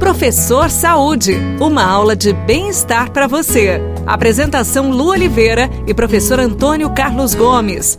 Professor Saúde, uma aula de bem-estar para você. Apresentação Lu Oliveira e professor Antônio Carlos Gomes.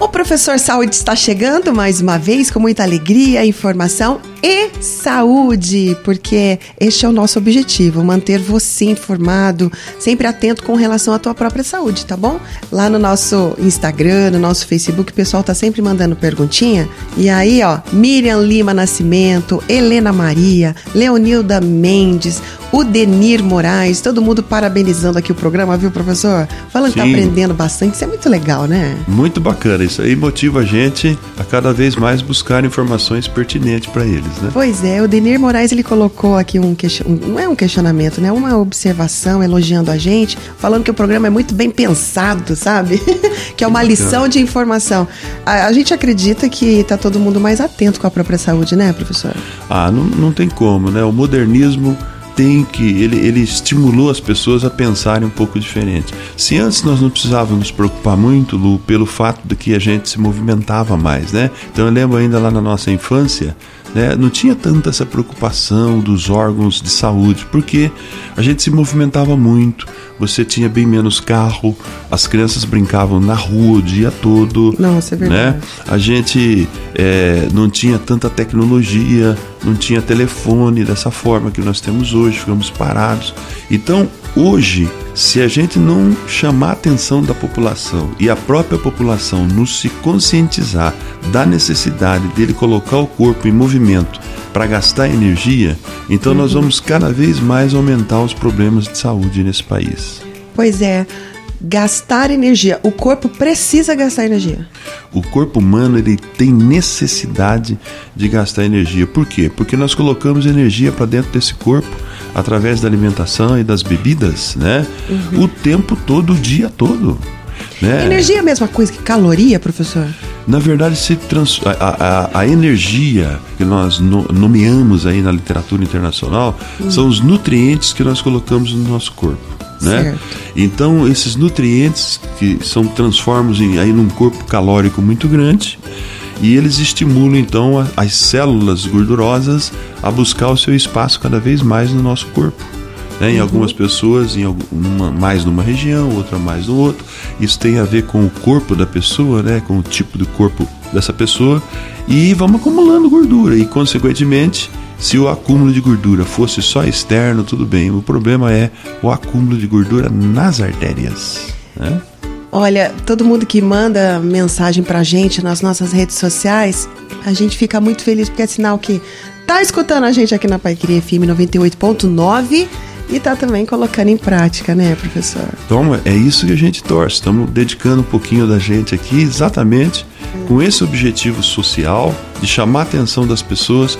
O professor Saúde está chegando mais uma vez com muita alegria, informação e saúde, porque este é o nosso objetivo, manter você informado, sempre atento com relação à tua própria saúde, tá bom? Lá no nosso Instagram, no nosso Facebook, o pessoal tá sempre mandando perguntinha. E aí, ó, Miriam Lima Nascimento, Helena Maria, Leonilda Mendes, o Denir Moraes, todo mundo parabenizando aqui o programa, viu, professor? Falando Sim. que tá aprendendo bastante, isso é muito legal, né? Muito bacana, isso aí motiva a gente a cada vez mais buscar informações pertinentes para eles, né? Pois é, o Denir Moraes, ele colocou aqui um, question... não é um questionamento, né? Uma observação elogiando a gente, falando que o programa é muito bem pensado, sabe? que é uma lição de informação. A, a gente acredita que tá todo mundo mais atento com a própria saúde, né, professor? Ah, não, não tem como, né? O modernismo tem que ele, ele estimulou as pessoas a pensarem um pouco diferente. Se antes nós não precisávamos nos preocupar muito, Lu, pelo fato de que a gente se movimentava mais, né? Então eu lembro ainda lá na nossa infância, né, não tinha tanta essa preocupação dos órgãos de saúde, porque a gente se movimentava muito, você tinha bem menos carro, as crianças brincavam na rua o dia todo. Nossa, é verdade. Né? A gente é, não tinha tanta tecnologia, não tinha telefone dessa forma que nós temos hoje, ficamos parados. Então, hoje, se a gente não chamar a atenção da população e a própria população não se conscientizar da necessidade dele colocar o corpo em movimento para gastar energia, então uhum. nós vamos cada vez mais aumentar os problemas de saúde nesse país. Pois é, gastar energia. O corpo precisa gastar energia. O corpo humano ele tem necessidade de gastar energia. Por quê? Porque nós colocamos energia para dentro desse corpo através da alimentação e das bebidas, né? Uhum. O tempo todo, o dia todo. Né? Energia é a mesma coisa que caloria, professor? Na verdade, se trans... a, a, a, energia que nós no, nomeamos aí na literatura internacional uhum. são os nutrientes que nós colocamos no nosso corpo. Né? Então, esses nutrientes que são transformados em, aí num corpo calórico muito grande, e eles estimulam então as células gordurosas a buscar o seu espaço cada vez mais no nosso corpo. Né? Em uhum. algumas pessoas, em alguma, mais numa região, outra mais no outro. Isso tem a ver com o corpo da pessoa, né? com o tipo de corpo dessa pessoa, e vamos acumulando gordura, e consequentemente. Se o acúmulo de gordura fosse só externo, tudo bem. O problema é o acúmulo de gordura nas artérias. Né? Olha, todo mundo que manda mensagem pra gente nas nossas redes sociais, a gente fica muito feliz porque é sinal que tá escutando a gente aqui na Paiqueria FM 98.9 e tá também colocando em prática, né, professor? Então, é isso que a gente torce. Estamos dedicando um pouquinho da gente aqui exatamente com esse objetivo social de chamar a atenção das pessoas.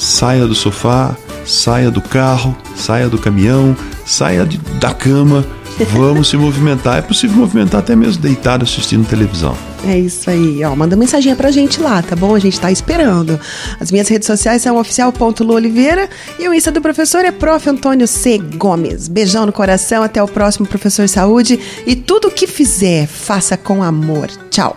Saia do sofá, saia do carro, saia do caminhão, saia de, da cama Vamos se movimentar. É possível movimentar até mesmo deitado assistindo televisão. É isso aí, ó. Manda mensagem pra gente lá, tá bom? A gente tá esperando. As minhas redes sociais são oficial.luoliveira e o Insta do professor é prof. Antônio C. Gomes. Beijão no coração, até o próximo Professor Saúde e tudo o que fizer, faça com amor. Tchau.